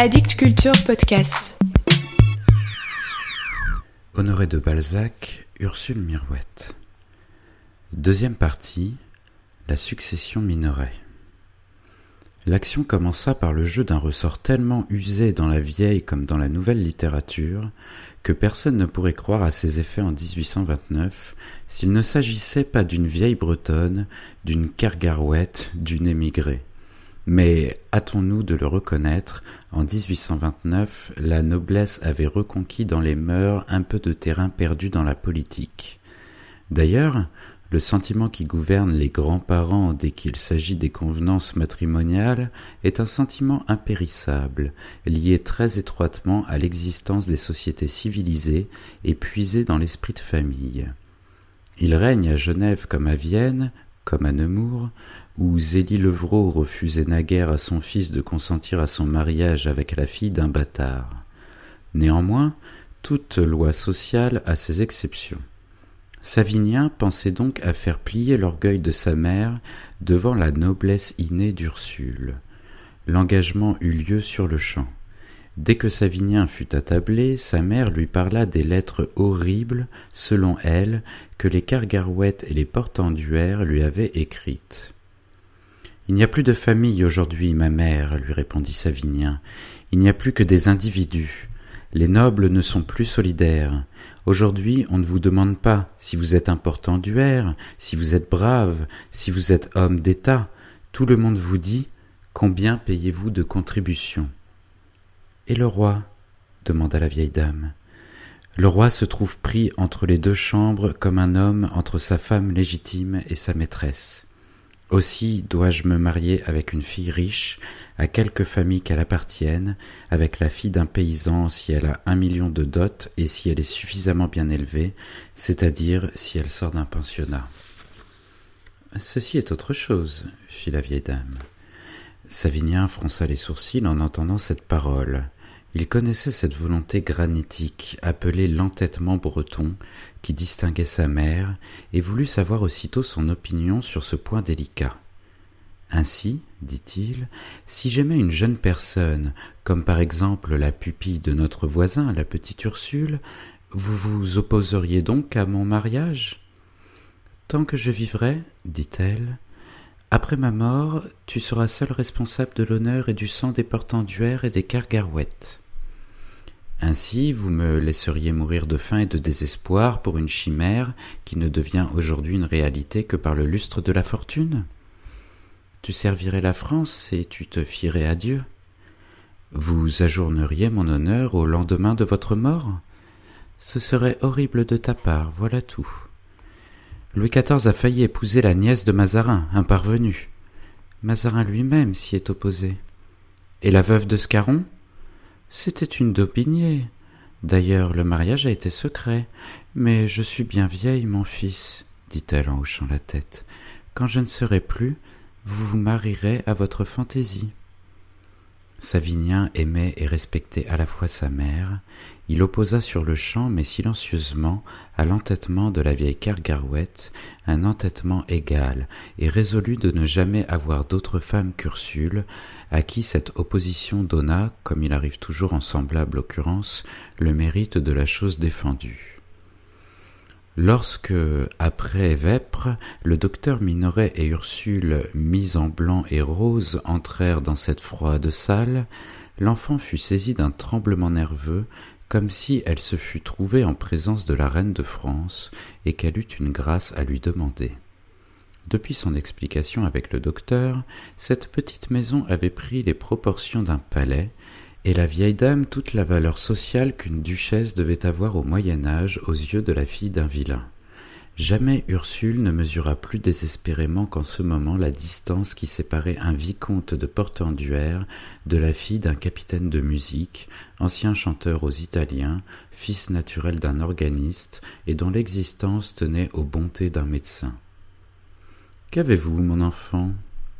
Addict Culture Podcast. Honoré de Balzac, Ursule Mirouette. Deuxième partie, la succession Minoret. L'action commença par le jeu d'un ressort tellement usé dans la vieille comme dans la nouvelle littérature que personne ne pourrait croire à ses effets en 1829 s'il ne s'agissait pas d'une vieille bretonne, d'une kergarouette, d'une émigrée. Mais hâtons-nous de le reconnaître, en 1829, la noblesse avait reconquis dans les mœurs un peu de terrain perdu dans la politique. D'ailleurs, le sentiment qui gouverne les grands-parents dès qu'il s'agit des convenances matrimoniales est un sentiment impérissable, lié très étroitement à l'existence des sociétés civilisées et puisé dans l'esprit de famille. Il règne à Genève comme à Vienne, comme à Nemours, où Zélie Levrault refusait naguère à son fils de consentir à son mariage avec la fille d'un bâtard. Néanmoins, toute loi sociale a ses exceptions. Savinien pensait donc à faire plier l'orgueil de sa mère devant la noblesse innée d'Ursule. L'engagement eut lieu sur le champ. Dès que Savinien fut attablé, sa mère lui parla des lettres horribles, selon elle, que les Cargarouettes et les Portenduère lui avaient écrites. Il n'y a plus de famille aujourd'hui, ma mère, lui répondit Savinien. Il n'y a plus que des individus. Les nobles ne sont plus solidaires. Aujourd'hui, on ne vous demande pas si vous êtes un portenduère, si vous êtes brave, si vous êtes homme d'État. Tout le monde vous dit Combien payez-vous de contributions? Et le roi? demanda la vieille dame. Le roi se trouve pris entre les deux chambres comme un homme entre sa femme légitime et sa maîtresse. Aussi dois-je me marier avec une fille riche, à quelque famille qu'elle appartienne, avec la fille d'un paysan si elle a un million de dot et si elle est suffisamment bien élevée, c'est-à-dire si elle sort d'un pensionnat. Ceci est autre chose, fit la vieille dame. Savinien fronça les sourcils en entendant cette parole. Il connaissait cette volonté granitique, appelée l'entêtement breton, qui distinguait sa mère, et voulut savoir aussitôt son opinion sur ce point délicat. Ainsi, dit-il, si j'aimais une jeune personne, comme par exemple la pupille de notre voisin, la petite Ursule, vous vous opposeriez donc à mon mariage? Tant que je vivrai, dit-elle, après ma mort, tu seras seul responsable de l'honneur et du sang des portenduères et des cargarouettes. Ainsi, vous me laisseriez mourir de faim et de désespoir pour une chimère qui ne devient aujourd'hui une réalité que par le lustre de la fortune Tu servirais la France et tu te fierais à Dieu Vous ajourneriez mon honneur au lendemain de votre mort Ce serait horrible de ta part, voilà tout. Louis XIV a failli épouser la nièce de Mazarin, un parvenu. Mazarin lui-même s'y est opposé. Et la veuve de Scarron C'était une Daubigné. D'ailleurs, le mariage a été secret. Mais je suis bien vieille, mon fils, dit-elle en hochant la tête. Quand je ne serai plus, vous vous marierez à votre fantaisie. Savinien aimait et respectait à la fois sa mère, il opposa sur-le-champ mais silencieusement à l'entêtement de la vieille Kergarouët un entêtement égal, et résolut de ne jamais avoir d'autre femme qu'Ursule, à qui cette opposition donna, comme il arrive toujours en semblable occurrence, le mérite de la chose défendue. Lorsque, après Vêpres, le docteur Minoret et Ursule, mis en blanc et rose, entrèrent dans cette froide salle, l'enfant fut saisi d'un tremblement nerveux, comme si elle se fût trouvée en présence de la reine de France, et qu'elle eût une grâce à lui demander. Depuis son explication avec le docteur, cette petite maison avait pris les proportions d'un palais, et la vieille dame toute la valeur sociale qu'une duchesse devait avoir au Moyen Âge aux yeux de la fille d'un vilain. Jamais Ursule ne mesura plus désespérément qu'en ce moment la distance qui séparait un vicomte de Portenduère de la fille d'un capitaine de musique, ancien chanteur aux Italiens, fils naturel d'un organiste, et dont l'existence tenait aux bontés d'un médecin. Qu'avez-vous, mon enfant?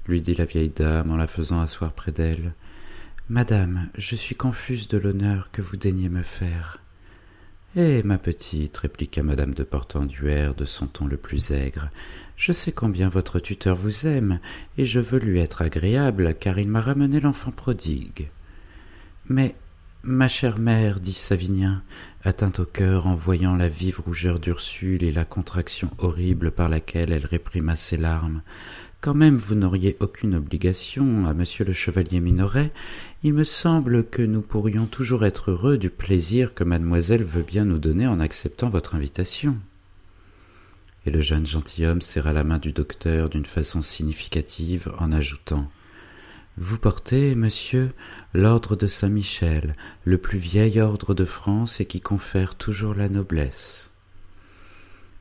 lui dit la vieille dame en la faisant asseoir près d'elle. Madame, je suis confuse de l'honneur que vous daignez me faire. Eh, ma petite, répliqua madame de Portenduère de son ton le plus aigre, je sais combien votre tuteur vous aime, et je veux lui être agréable, car il m'a ramené l'enfant prodigue. Mais, ma chère mère, dit Savinien, atteint au cœur en voyant la vive rougeur d'Ursule et la contraction horrible par laquelle elle réprima ses larmes, quand même vous n'auriez aucune obligation à monsieur le chevalier Minoret, il me semble que nous pourrions toujours être heureux du plaisir que mademoiselle veut bien nous donner en acceptant votre invitation. Et le jeune gentilhomme serra la main du docteur d'une façon significative en ajoutant Vous portez, monsieur, l'ordre de Saint-Michel, le plus vieil ordre de France et qui confère toujours la noblesse.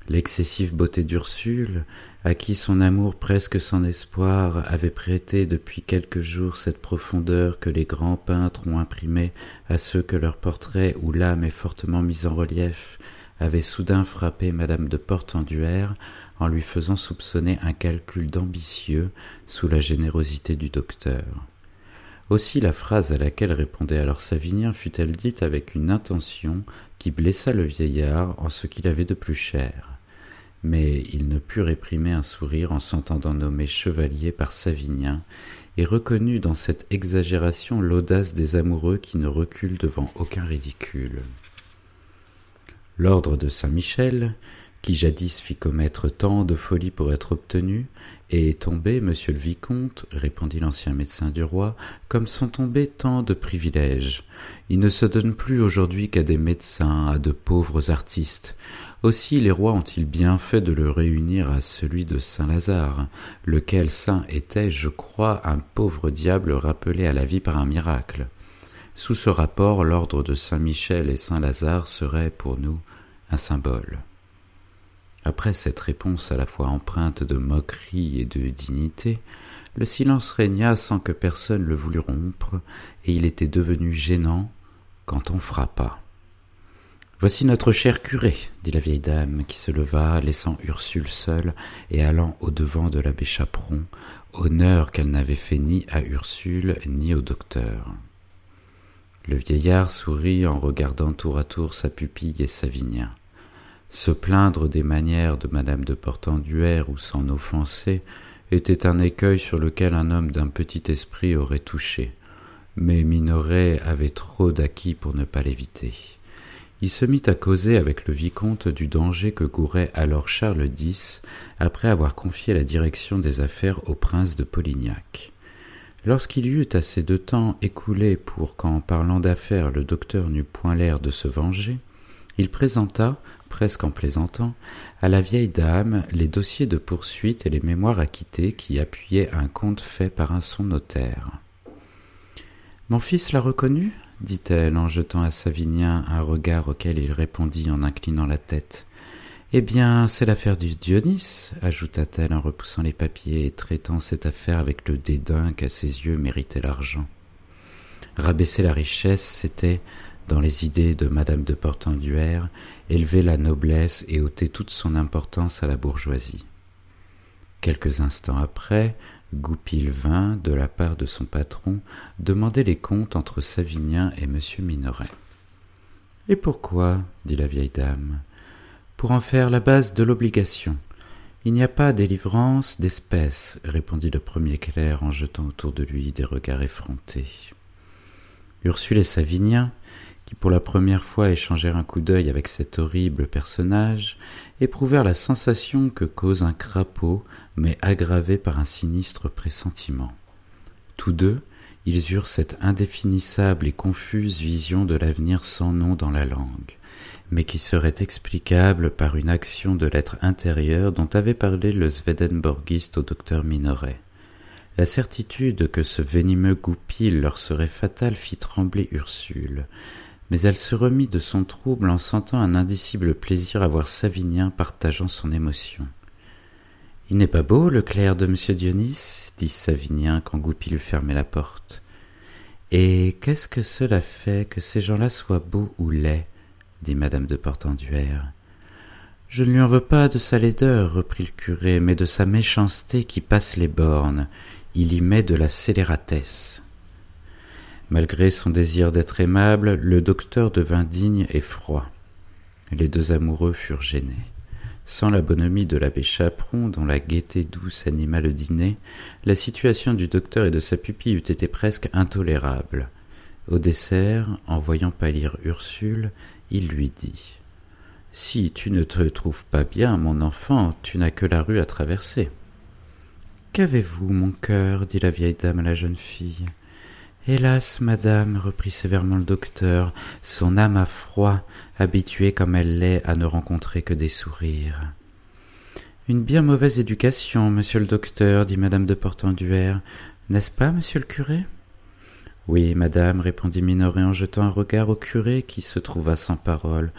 L'excessive beauté d'Ursule, à qui son amour presque sans espoir avait prêté depuis quelques jours cette profondeur que les grands peintres ont imprimée à ceux que leur portrait où l'âme est fortement mise en relief, avait soudain frappé madame de Portenduère en lui faisant soupçonner un calcul d'ambitieux sous la générosité du docteur. Aussi la phrase à laquelle répondait alors Savinien fut-elle dite avec une intention qui blessa le vieillard en ce qu'il avait de plus cher mais il ne put réprimer un sourire en s'entendant nommer chevalier par Savinien, et reconnut dans cette exagération l'audace des amoureux qui ne reculent devant aucun ridicule. L'ordre de Saint-Michel, qui jadis fit commettre tant de folies pour être obtenu, est tombé, monsieur le vicomte, répondit l'ancien médecin du roi, comme sont tombés tant de privilèges. Il ne se donne plus aujourd'hui qu'à des médecins, à de pauvres artistes. Aussi les rois ont-ils bien fait de le réunir à celui de Saint-Lazare, lequel saint était, je crois, un pauvre diable rappelé à la vie par un miracle. Sous ce rapport, l'ordre de Saint-Michel et Saint-Lazare serait pour nous un symbole. Après cette réponse à la fois empreinte de moquerie et de dignité, le silence régna sans que personne le voulût rompre, et il était devenu gênant quand on frappa. Voici notre cher curé, dit la vieille dame, qui se leva, laissant Ursule seule et allant au-devant de l'abbé Chaperon, honneur qu'elle n'avait fait ni à Ursule ni au docteur. Le vieillard sourit en regardant tour à tour sa pupille et Savinien. Se plaindre des manières de madame de Portenduère ou s'en offenser était un écueil sur lequel un homme d'un petit esprit aurait touché, mais Minoret avait trop d'acquis pour ne pas l'éviter il se mit à causer avec le vicomte du danger que courait alors Charles X après avoir confié la direction des affaires au prince de Polignac. Lorsqu'il y eut assez de temps écoulé pour qu'en parlant d'affaires le docteur n'eût point l'air de se venger, il présenta, presque en plaisantant, à la vieille dame les dossiers de poursuite et les mémoires acquittés qui appuyaient un compte fait par un son notaire. Mon fils l'a reconnu? Dit-elle en jetant à Savinien un regard auquel il répondit en inclinant la tête. Eh bien, c'est l'affaire du Dionys, ajouta-t-elle en repoussant les papiers et traitant cette affaire avec le dédain qu'à ses yeux méritait l'argent. Rabaisser la richesse, c'était, dans les idées de madame de Portenduère, élever la noblesse et ôter toute son importance à la bourgeoisie. Quelques instants après, Goupil vint, de la part de son patron, demander les comptes entre Savinien et M. Minoret. Et pourquoi dit la vieille dame. Pour en faire la base de l'obligation? Il n'y a pas délivrance d'espèces, répondit le premier clerc en jetant autour de lui des regards effrontés. Ursule et Savinien, qui pour la première fois échangèrent un coup d'œil avec cet horrible personnage, éprouvèrent la sensation que cause un crapaud, mais aggravée par un sinistre pressentiment. Tous deux, ils eurent cette indéfinissable et confuse vision de l'avenir sans nom dans la langue, mais qui serait explicable par une action de l'être intérieur dont avait parlé le Swedenborgiste au docteur Minoret. La certitude que ce venimeux goupil leur serait fatal fit trembler Ursule, mais elle se remit de son trouble en sentant un indicible plaisir à voir Savinien partageant son émotion. Il n'est pas beau, le clerc de monsieur Dionys dit Savinien quand Goupil fermait la porte. Et qu'est-ce que cela fait que ces gens-là soient beaux ou laids? dit madame de Portenduère. Je ne lui en veux pas de sa laideur, reprit le curé, mais de sa méchanceté qui passe les bornes. Il y met de la scélératesse. Malgré son désir d'être aimable, le docteur devint digne et froid. Les deux amoureux furent gênés. Sans la bonhomie de l'abbé Chaperon, dont la gaieté douce anima le dîner, la situation du docteur et de sa pupille eût été presque intolérable. Au dessert, en voyant pâlir Ursule, il lui dit Si tu ne te trouves pas bien, mon enfant, tu n'as que la rue à traverser. Qu'avez-vous, mon cœur? dit la vieille dame à la jeune fille. Hélas, madame, reprit sévèrement le docteur, son âme a froid, habituée comme elle l'est à ne rencontrer que des sourires. Une bien mauvaise éducation, monsieur le docteur, dit madame de Portenduère. N'est-ce pas, monsieur le curé? Oui, madame, répondit Minoret en jetant un regard au curé qui se trouva sans parole.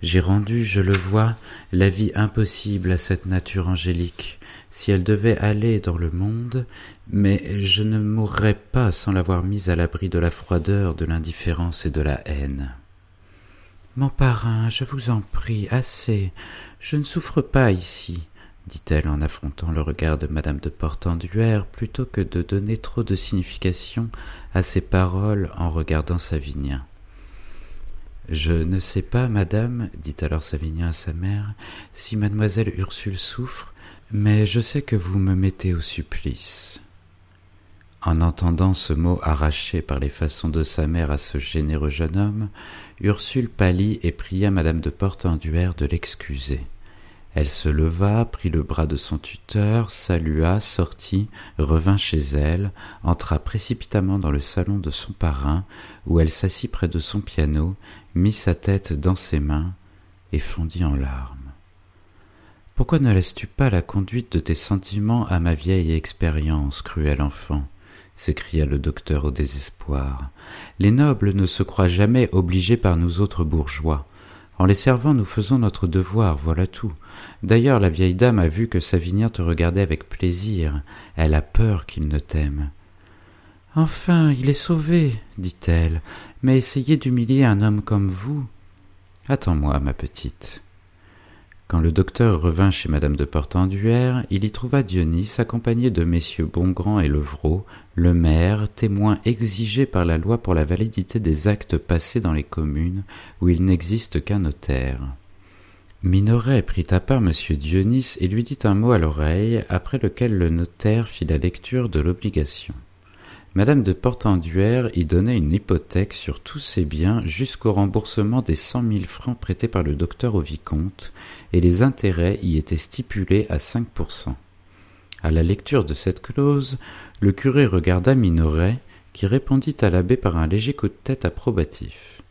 J'ai rendu, je le vois, la vie impossible à cette nature angélique, si elle devait aller dans le monde, mais je ne mourrais pas sans l'avoir mise à l'abri de la froideur, de l'indifférence et de la haine. Mon parrain, je vous en prie, assez. Je ne souffre pas ici dit-elle en affrontant le regard de madame de portenduère plutôt que de donner trop de signification à ses paroles en regardant savinien. Je ne sais pas madame dit alors savinien à sa mère si mademoiselle ursule souffre mais je sais que vous me mettez au supplice. En entendant ce mot arraché par les façons de sa mère à ce généreux jeune homme ursule pâlit et pria madame de portenduère de l'excuser elle se leva, prit le bras de son tuteur, salua, sortit, revint chez elle, entra précipitamment dans le salon de son parrain, où elle s'assit près de son piano, mit sa tête dans ses mains, et fondit en larmes. Pourquoi ne laisses-tu pas la conduite de tes sentiments à ma vieille expérience, cruel enfant? s'écria le docteur au désespoir. Les nobles ne se croient jamais obligés par nous autres bourgeois. En les servant, nous faisons notre devoir, voilà tout. D'ailleurs, la vieille dame a vu que Savinien te regardait avec plaisir. Elle a peur qu'il ne t'aime. Enfin, il est sauvé, dit-elle, mais essayez d'humilier un homme comme vous. Attends-moi, ma petite. Quand le docteur revint chez madame de Portenduère, il y trouva Dionys accompagné de messieurs Bongrand et Levrault, le maire, témoin exigé par la loi pour la validité des actes passés dans les communes où il n'existe qu'un notaire. Minoret prit à part monsieur Dionys et lui dit un mot à l'oreille, après lequel le notaire fit la lecture de l'obligation. Madame de Portenduère y donnait une hypothèque sur tous ses biens jusqu'au remboursement des cent mille francs prêtés par le docteur au vicomte, et les intérêts y étaient stipulés à cinq pour cent. À la lecture de cette clause, le curé regarda Minoret, qui répondit à l'abbé par un léger coup de tête approbatif.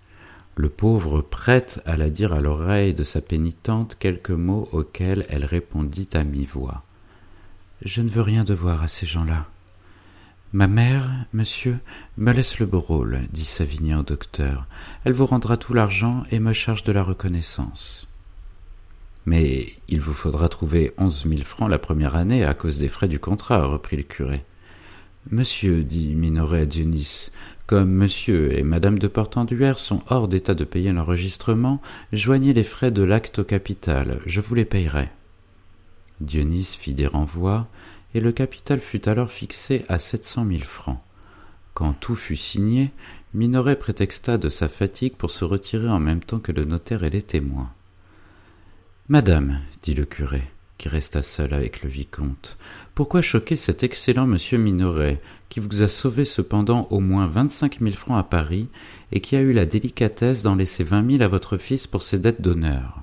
Le pauvre prêtre alla dire à l'oreille de sa pénitente quelques mots auxquels elle répondit à mi-voix. Je ne veux rien devoir à ces gens-là. Ma mère, monsieur, me laisse le beau rôle, dit Savinien au docteur. Elle vous rendra tout l'argent et me charge de la reconnaissance. Mais il vous faudra trouver onze mille francs la première année à cause des frais du contrat, reprit le curé. Monsieur, dit Minoret à Dionys, comme monsieur et madame de Portenduère sont hors d'état de payer l'enregistrement, joignez les frais de l'acte au capital, je vous les payerai. Dionys fit des renvois, et le capital fut alors fixé à sept cent mille francs. Quand tout fut signé, Minoret prétexta de sa fatigue pour se retirer en même temps que le notaire et les témoins. Madame, dit le curé, qui resta seul avec le vicomte, pourquoi choquer cet excellent monsieur Minoret, qui vous a sauvé cependant au moins vingt-cinq mille francs à Paris, et qui a eu la délicatesse d'en laisser vingt mille à votre fils pour ses dettes d'honneur?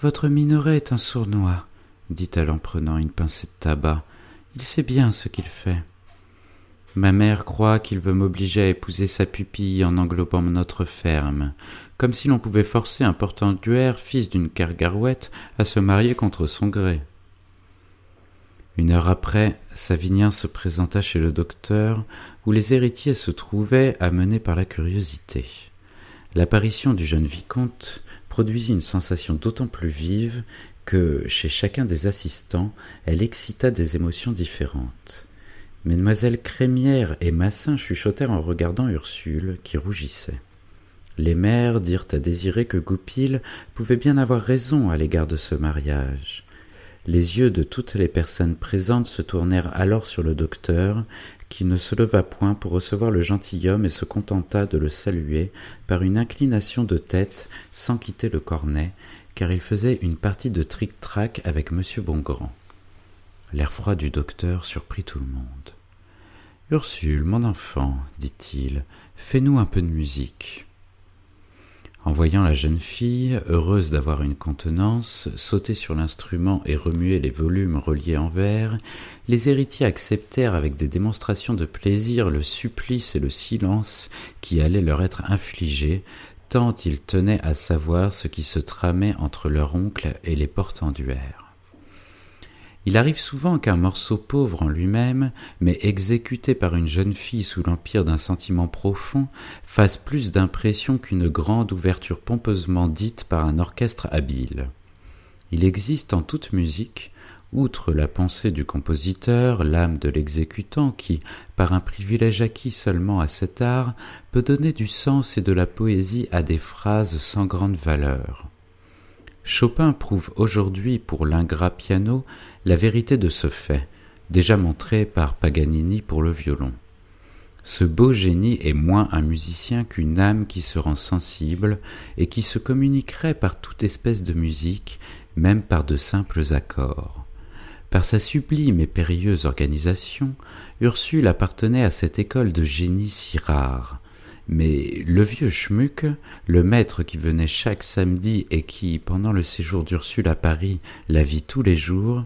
Votre Minoret est un sournois, dit-elle en prenant une pincée de tabac. Il sait bien ce qu'il fait. Ma mère croit qu'il veut m'obliger à épouser sa pupille en englobant notre ferme, comme si l'on pouvait forcer un portenduère, fils d'une cargarouette, à se marier contre son gré. Une heure après, Savinien se présenta chez le docteur, où les héritiers se trouvaient, amenés par la curiosité. L'apparition du jeune vicomte produisit une sensation d'autant plus vive que, chez chacun des assistants, elle excita des émotions différentes. Mesdemoiselles Crémière et Massin chuchotèrent en regardant Ursule, qui rougissait. Les mères dirent à Désiré que Goupil pouvait bien avoir raison à l'égard de ce mariage. Les yeux de toutes les personnes présentes se tournèrent alors sur le docteur, qui ne se leva point pour recevoir le gentilhomme et se contenta de le saluer par une inclination de tête sans quitter le cornet, car il faisait une partie de tric-trac avec M. Bongrand. L'air froid du docteur surprit tout le monde. Ursule, mon enfant, dit-il, fais-nous un peu de musique. En voyant la jeune fille, heureuse d'avoir une contenance, sauter sur l'instrument et remuer les volumes reliés en verre, les héritiers acceptèrent avec des démonstrations de plaisir le supplice et le silence qui allaient leur être infligés, tant ils tenaient à savoir ce qui se tramait entre leur oncle et les portenduères. Il arrive souvent qu'un morceau pauvre en lui-même, mais exécuté par une jeune fille sous l'empire d'un sentiment profond, fasse plus d'impression qu'une grande ouverture pompeusement dite par un orchestre habile. Il existe en toute musique, outre la pensée du compositeur, l'âme de l'exécutant qui, par un privilège acquis seulement à cet art, peut donner du sens et de la poésie à des phrases sans grande valeur. Chopin prouve aujourd'hui pour l'ingrat piano la vérité de ce fait, déjà montré par Paganini pour le violon. Ce beau génie est moins un musicien qu'une âme qui se rend sensible et qui se communiquerait par toute espèce de musique, même par de simples accords. Par sa sublime et périlleuse organisation, Ursule appartenait à cette école de génie si rare, mais le vieux Schmuck, le maître qui venait chaque samedi et qui, pendant le séjour d'Ursule à Paris, la vit tous les jours,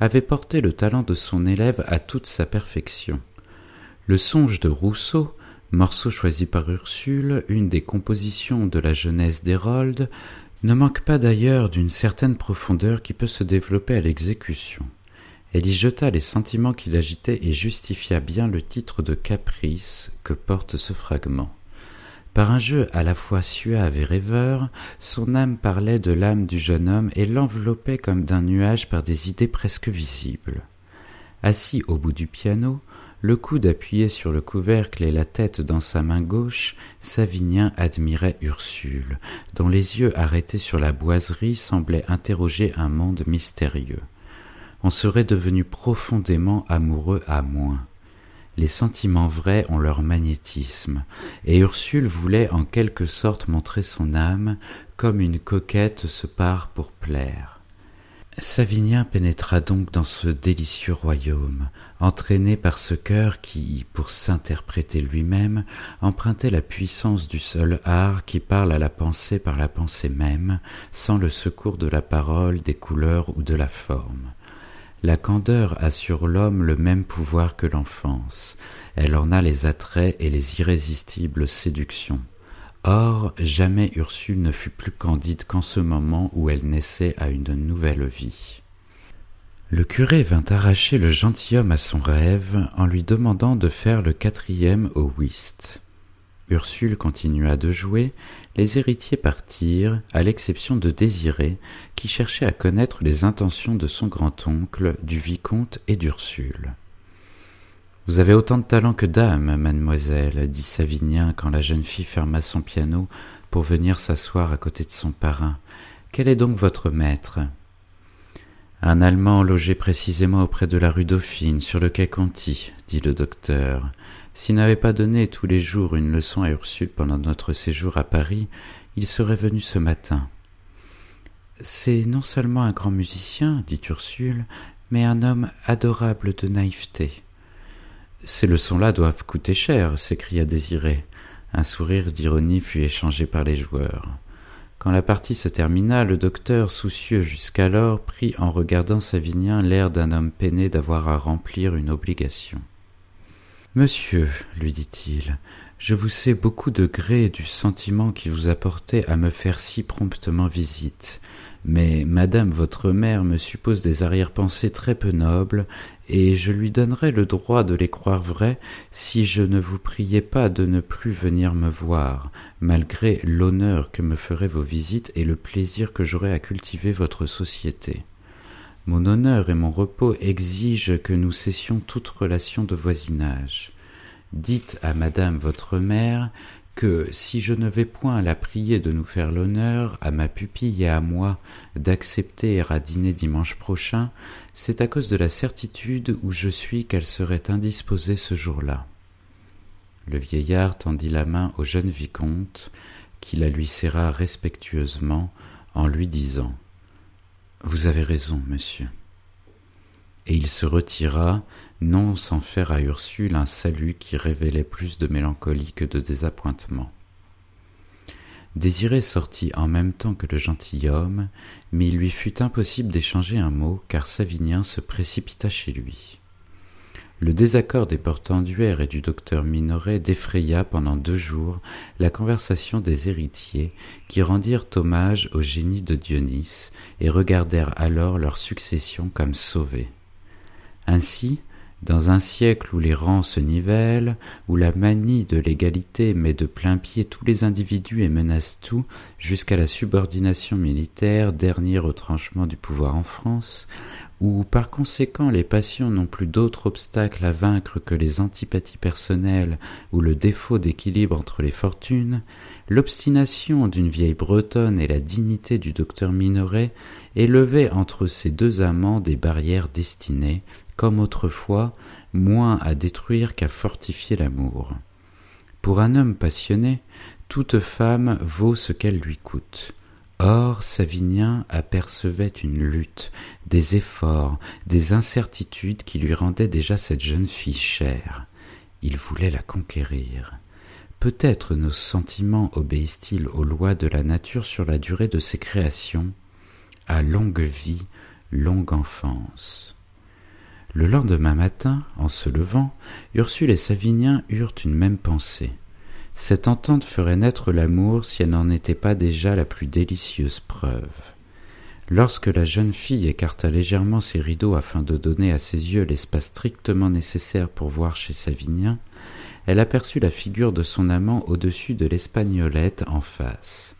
avait porté le talent de son élève à toute sa perfection. Le songe de Rousseau, morceau choisi par Ursule, une des compositions de la jeunesse d'Hérold, ne manque pas d'ailleurs d'une certaine profondeur qui peut se développer à l'exécution. Elle y jeta les sentiments qui l'agitaient et justifia bien le titre de caprice que porte ce fragment. Par un jeu à la fois suave et rêveur, son âme parlait de l'âme du jeune homme et l'enveloppait comme d'un nuage par des idées presque visibles. Assis au bout du piano, le coude appuyé sur le couvercle et la tête dans sa main gauche, Savinien admirait Ursule, dont les yeux arrêtés sur la boiserie semblaient interroger un monde mystérieux. On serait devenu profondément amoureux à moins les sentiments vrais ont leur magnétisme, et Ursule voulait en quelque sorte montrer son âme comme une coquette se part pour plaire. Savinien pénétra donc dans ce délicieux royaume, entraîné par ce cœur qui, pour s'interpréter lui-même, empruntait la puissance du seul art qui parle à la pensée par la pensée même, sans le secours de la parole, des couleurs ou de la forme. La candeur a sur l'homme le même pouvoir que l'enfance, elle en a les attraits et les irrésistibles séductions. Or, jamais Ursule ne fut plus candide qu'en ce moment où elle naissait à une nouvelle vie. Le curé vint arracher le gentilhomme à son rêve en lui demandant de faire le quatrième au whist. Ursule continua de jouer, les héritiers partirent, à l'exception de Désiré, qui cherchait à connaître les intentions de son grand-oncle, du vicomte et d'Ursule. Vous avez autant de talent que d'âme, mademoiselle, dit Savinien quand la jeune fille ferma son piano pour venir s'asseoir à côté de son parrain. Quel est donc votre maître Un Allemand logé précisément auprès de la rue Dauphine, sur le quai Conti, dit le docteur. S'il n'avait pas donné tous les jours une leçon à Ursule pendant notre séjour à Paris, il serait venu ce matin. C'est non seulement un grand musicien, dit Ursule, mais un homme adorable de naïveté. Ces leçons-là doivent coûter cher, s'écria Désiré. Un sourire d'ironie fut échangé par les joueurs. Quand la partie se termina, le docteur, soucieux jusqu'alors, prit en regardant Savinien l'air d'un homme peiné d'avoir à remplir une obligation. Monsieur, lui dit-il, je vous sais beaucoup de gré du sentiment qui vous a à me faire si promptement visite, mais madame votre mère me suppose des arrière-pensées très peu nobles, et je lui donnerais le droit de les croire vraies si je ne vous priais pas de ne plus venir me voir, malgré l'honneur que me feraient vos visites et le plaisir que j'aurais à cultiver votre société. Mon honneur et mon repos exigent que nous cessions toute relation de voisinage. Dites à madame votre mère que si je ne vais point la prier de nous faire l'honneur, à ma pupille et à moi, d'accepter à dîner dimanche prochain, c'est à cause de la certitude où je suis qu'elle serait indisposée ce jour-là. Le vieillard tendit la main au jeune vicomte, qui la lui serra respectueusement en lui disant vous avez raison, monsieur. et il se retira, non sans faire à Ursule un salut qui révélait plus de mélancolie que de désappointement. Désiré sortit en même temps que le gentilhomme, mais il lui fut impossible d'échanger un mot, car Savinien se précipita chez lui. Le désaccord des portenduères et du docteur Minoret défraya pendant deux jours la conversation des héritiers, qui rendirent hommage au génie de Dionys et regardèrent alors leur succession comme sauvée. Ainsi, dans un siècle où les rangs se nivellent, où la manie de l'égalité met de plein pied tous les individus et menace tout, jusqu'à la subordination militaire, dernier retranchement du pouvoir en France, où par conséquent les passions n'ont plus d'autre obstacle à vaincre que les antipathies personnelles ou le défaut d'équilibre entre les fortunes, l'obstination d'une vieille bretonne et la dignité du docteur Minoret élevaient entre ces deux amants des barrières destinées, comme autrefois, moins à détruire qu'à fortifier l'amour. Pour un homme passionné, toute femme vaut ce qu'elle lui coûte. Or, Savinien apercevait une lutte, des efforts, des incertitudes qui lui rendaient déjà cette jeune fille chère. Il voulait la conquérir. Peut-être nos sentiments obéissent-ils aux lois de la nature sur la durée de ses créations, à longue vie, longue enfance. Le lendemain matin, en se levant, Ursule et Savinien eurent une même pensée. Cette entente ferait naître l'amour si elle n'en était pas déjà la plus délicieuse preuve. Lorsque la jeune fille écarta légèrement ses rideaux afin de donner à ses yeux l'espace strictement nécessaire pour voir chez Savinien, elle aperçut la figure de son amant au-dessus de l'espagnolette en face.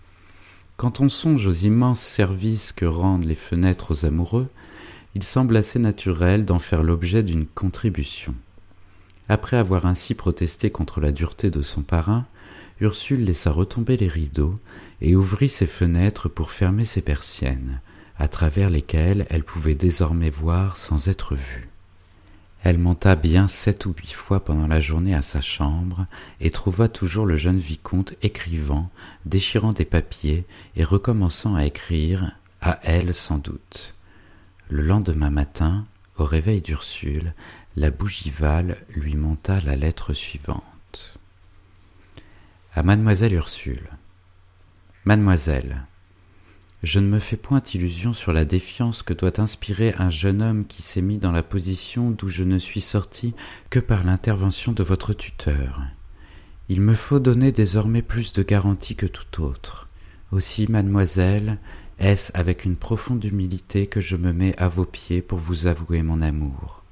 Quand on songe aux immenses services que rendent les fenêtres aux amoureux, il semble assez naturel d'en faire l'objet d'une contribution. Après avoir ainsi protesté contre la dureté de son parrain, Ursule laissa retomber les rideaux et ouvrit ses fenêtres pour fermer ses persiennes, à travers lesquelles elle pouvait désormais voir sans être vue. Elle monta bien sept ou huit fois pendant la journée à sa chambre et trouva toujours le jeune vicomte écrivant, déchirant des papiers et recommençant à écrire, à elle sans doute. Le lendemain matin, au réveil d'Ursule, la bougival lui monta la lettre suivante. À mademoiselle Ursule. Mademoiselle, je ne me fais point illusion sur la défiance que doit inspirer un jeune homme qui s'est mis dans la position d'où je ne suis sorti que par l'intervention de votre tuteur. Il me faut donner désormais plus de garanties que tout autre. Aussi, mademoiselle, est-ce avec une profonde humilité que je me mets à vos pieds pour vous avouer mon amour?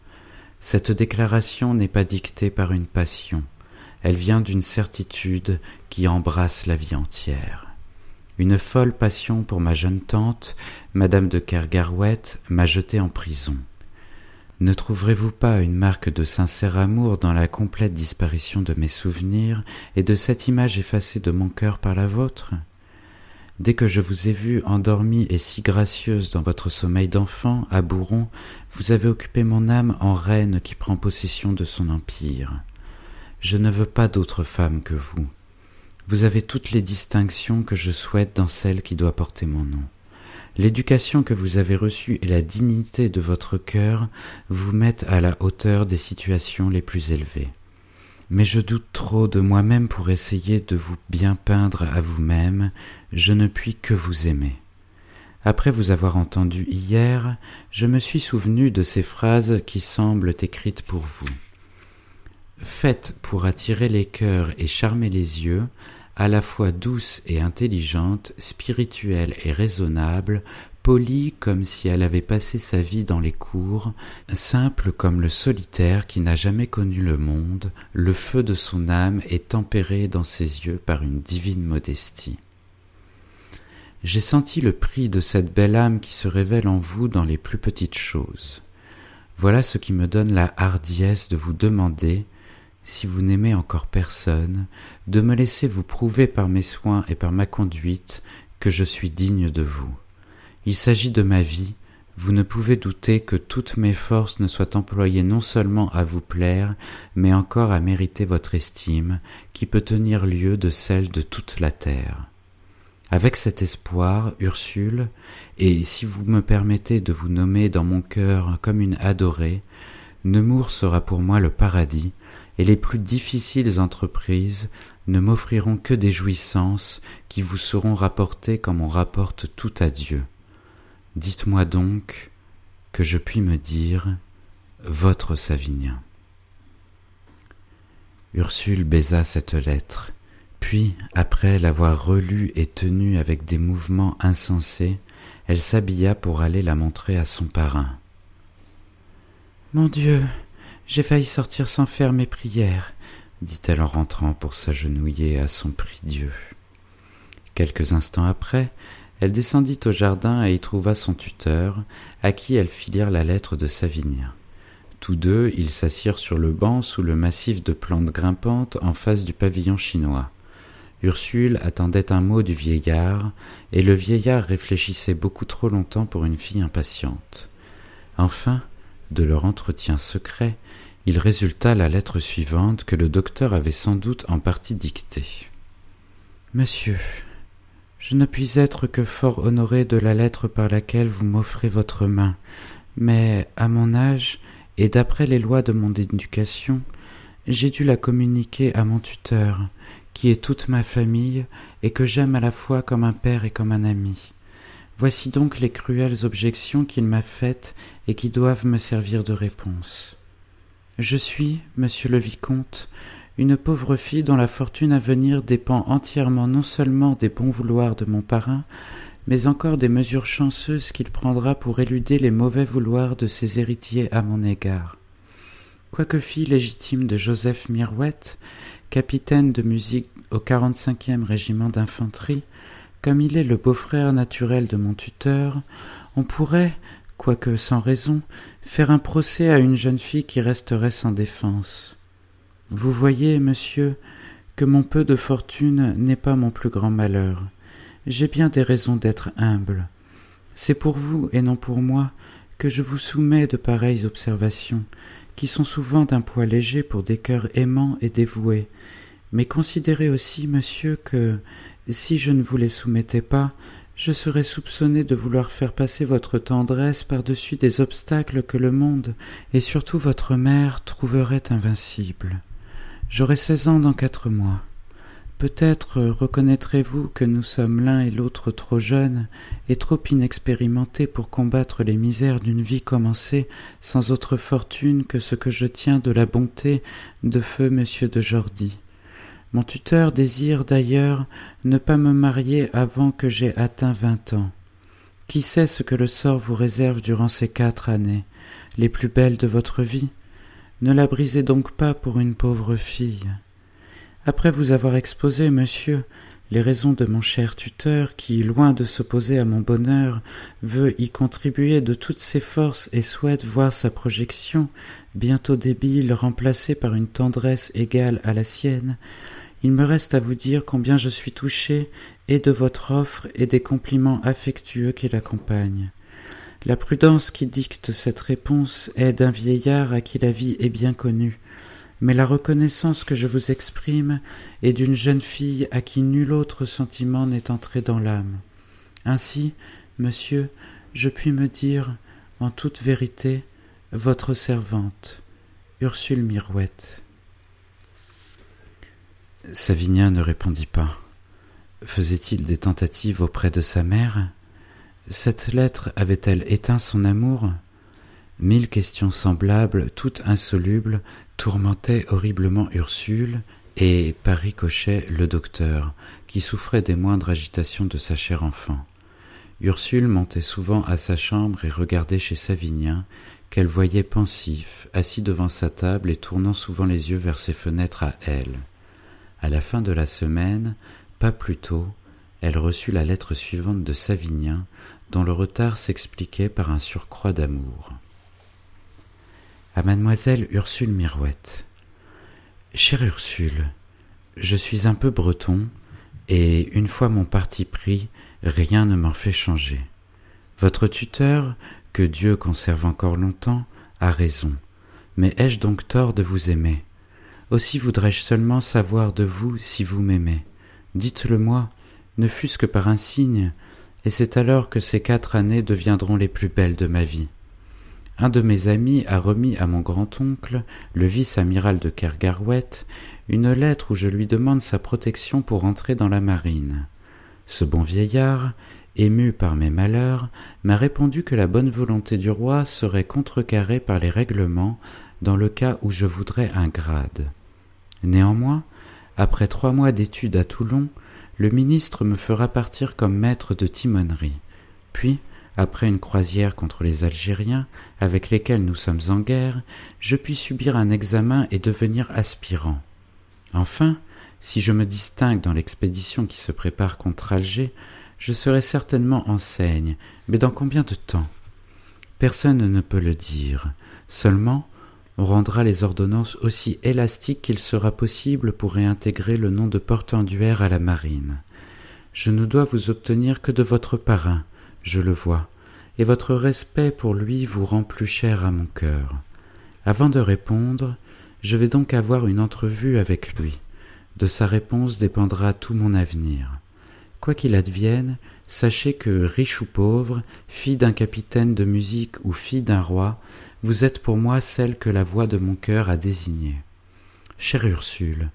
Cette déclaration n'est pas dictée par une passion, elle vient d'une certitude qui embrasse la vie entière. Une folle passion pour ma jeune tante, madame de Kergarouët, m'a jeté en prison. Ne trouverez-vous pas une marque de sincère amour dans la complète disparition de mes souvenirs et de cette image effacée de mon cœur par la vôtre? Dès que je vous ai vue endormie et si gracieuse dans votre sommeil d'enfant, à Bouron, vous avez occupé mon âme en reine qui prend possession de son empire. Je ne veux pas d'autre femme que vous. Vous avez toutes les distinctions que je souhaite dans celle qui doit porter mon nom. L'éducation que vous avez reçue et la dignité de votre cœur vous mettent à la hauteur des situations les plus élevées mais je doute trop de moi-même pour essayer de vous bien peindre à vous-même, je ne puis que vous aimer. Après vous avoir entendu hier, je me suis souvenu de ces phrases qui semblent écrites pour vous. Faites pour attirer les cœurs et charmer les yeux, à la fois douce et intelligente, spirituelle et raisonnable, polie comme si elle avait passé sa vie dans les cours, simple comme le solitaire qui n'a jamais connu le monde, le feu de son âme est tempéré dans ses yeux par une divine modestie. J'ai senti le prix de cette belle âme qui se révèle en vous dans les plus petites choses. Voilà ce qui me donne la hardiesse de vous demander, si vous n'aimez encore personne, de me laisser vous prouver par mes soins et par ma conduite que je suis digne de vous. Il s'agit de ma vie, vous ne pouvez douter que toutes mes forces ne soient employées non seulement à vous plaire, mais encore à mériter votre estime, qui peut tenir lieu de celle de toute la terre. Avec cet espoir, Ursule, et si vous me permettez de vous nommer dans mon cœur comme une adorée, Nemours sera pour moi le paradis, et les plus difficiles entreprises ne m'offriront que des jouissances qui vous seront rapportées comme on rapporte tout à Dieu. Dites-moi donc que je puis me dire Votre Savinien. Ursule baisa cette lettre, puis, après l'avoir relue et tenue avec des mouvements insensés, elle s'habilla pour aller la montrer à son parrain. Mon Dieu, j'ai failli sortir sans faire mes prières, dit-elle en rentrant pour s'agenouiller à son prie-dieu. Quelques instants après, elle descendit au jardin et y trouva son tuteur, à qui elle fit lire la lettre de Savinien. Tous deux, ils s'assirent sur le banc sous le massif de plantes grimpantes en face du pavillon chinois. Ursule attendait un mot du vieillard, et le vieillard réfléchissait beaucoup trop longtemps pour une fille impatiente. Enfin, de leur entretien secret, il résulta la lettre suivante que le docteur avait sans doute en partie dictée. Monsieur, je ne puis être que fort honoré de la lettre par laquelle vous m'offrez votre main, mais à mon âge, et d'après les lois de mon éducation, j'ai dû la communiquer à mon tuteur, qui est toute ma famille, et que j'aime à la fois comme un père et comme un ami. Voici donc les cruelles objections qu'il m'a faites et qui doivent me servir de réponse. Je suis, monsieur le vicomte, une pauvre fille dont la fortune à venir dépend entièrement non seulement des bons vouloirs de mon parrain, mais encore des mesures chanceuses qu'il prendra pour éluder les mauvais vouloirs de ses héritiers à mon égard. Quoique fille légitime de Joseph Mirouette, capitaine de musique au 45e régiment d'infanterie, comme il est le beau-frère naturel de mon tuteur, on pourrait, quoique sans raison, faire un procès à une jeune fille qui resterait sans défense. Vous voyez, monsieur, que mon peu de fortune n'est pas mon plus grand malheur. J'ai bien des raisons d'être humble. C'est pour vous et non pour moi que je vous soumets de pareilles observations, qui sont souvent d'un poids léger pour des cœurs aimants et dévoués, mais considérez aussi, monsieur, que si je ne vous les soumettais pas, je serais soupçonné de vouloir faire passer votre tendresse par-dessus des obstacles que le monde, et surtout votre mère, trouverait invincibles. J'aurai seize ans dans quatre mois. Peut-être reconnaîtrez-vous que nous sommes l'un et l'autre trop jeunes et trop inexpérimentés pour combattre les misères d'une vie commencée sans autre fortune que ce que je tiens de la bonté de feu monsieur de Jordy. Mon tuteur désire d'ailleurs ne pas me marier avant que j'aie atteint vingt ans. Qui sait ce que le sort vous réserve durant ces quatre années, les plus belles de votre vie Ne la brisez donc pas pour une pauvre fille. Après vous avoir exposé, monsieur, les raisons de mon cher tuteur, qui, loin de s'opposer à mon bonheur, veut y contribuer de toutes ses forces et souhaite voir sa projection, bientôt débile, remplacée par une tendresse égale à la sienne, il me reste à vous dire combien je suis touché et de votre offre et des compliments affectueux qui l'accompagnent. La prudence qui dicte cette réponse est d'un vieillard à qui la vie est bien connue, mais la reconnaissance que je vous exprime est d'une jeune fille à qui nul autre sentiment n'est entré dans l'âme. Ainsi, monsieur, je puis me dire, en toute vérité, votre servante, Ursule Mirouette. Savinien ne répondit pas. Faisait-il des tentatives auprès de sa mère? Cette lettre avait-elle éteint son amour? Mille questions semblables, toutes insolubles, tourmentaient horriblement Ursule et, par ricochet, le docteur, qui souffrait des moindres agitations de sa chère enfant. Ursule montait souvent à sa chambre et regardait chez Savinien, qu'elle voyait pensif, assis devant sa table et tournant souvent les yeux vers ses fenêtres à elle. À la fin de la semaine, pas plus tôt, elle reçut la lettre suivante de Savinien, dont le retard s'expliquait par un surcroît d'amour. À mademoiselle Ursule Mirouette. Chère Ursule, je suis un peu breton, et une fois mon parti pris, rien ne m'en fait changer. Votre tuteur, que Dieu conserve encore longtemps, a raison. Mais ai-je donc tort de vous aimer? Aussi voudrais-je seulement savoir de vous si vous m'aimez. Dites-le moi, ne fût-ce que par un signe, et c'est alors que ces quatre années deviendront les plus belles de ma vie. Un de mes amis a remis à mon grand-oncle, le vice-amiral de Kergarouët, une lettre où je lui demande sa protection pour entrer dans la marine. Ce bon vieillard, ému par mes malheurs, m'a répondu que la bonne volonté du roi serait contrecarrée par les règlements dans le cas où je voudrais un grade. Néanmoins, après trois mois d'études à Toulon, le ministre me fera partir comme maître de timonerie. Puis, après une croisière contre les Algériens, avec lesquels nous sommes en guerre, je puis subir un examen et devenir aspirant. Enfin, si je me distingue dans l'expédition qui se prépare contre Alger, je serai certainement enseigne, mais dans combien de temps? Personne ne peut le dire. Seulement, rendra les ordonnances aussi élastiques qu'il sera possible pour réintégrer le nom de portenduère à la marine. Je ne dois vous obtenir que de votre parrain, je le vois, et votre respect pour lui vous rend plus cher à mon cœur. Avant de répondre, je vais donc avoir une entrevue avec lui. De sa réponse dépendra tout mon avenir. Quoi qu'il advienne, sachez que, riche ou pauvre, fille d'un capitaine de musique ou fille d'un roi, vous êtes pour moi celle que la voix de mon cœur a désignée. Chère Ursule,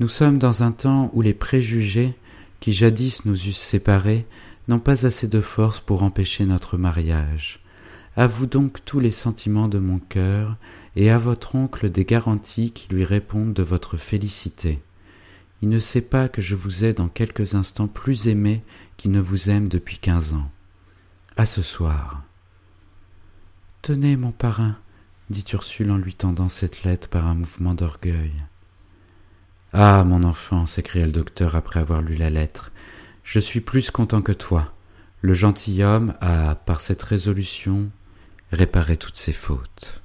nous sommes dans un temps où les préjugés, qui jadis nous eussent séparés, n'ont pas assez de force pour empêcher notre mariage. Avoue donc tous les sentiments de mon cœur, et à votre oncle des garanties qui lui répondent de votre félicité. Il ne sait pas que je vous ai dans quelques instants plus aimé qu'il ne vous aime depuis quinze ans. À ce soir. Tenez, mon parrain, dit Ursule en lui tendant cette lettre par un mouvement d'orgueil. Ah, mon enfant, s'écria le docteur après avoir lu la lettre, je suis plus content que toi. Le gentilhomme a, par cette résolution, réparé toutes ses fautes.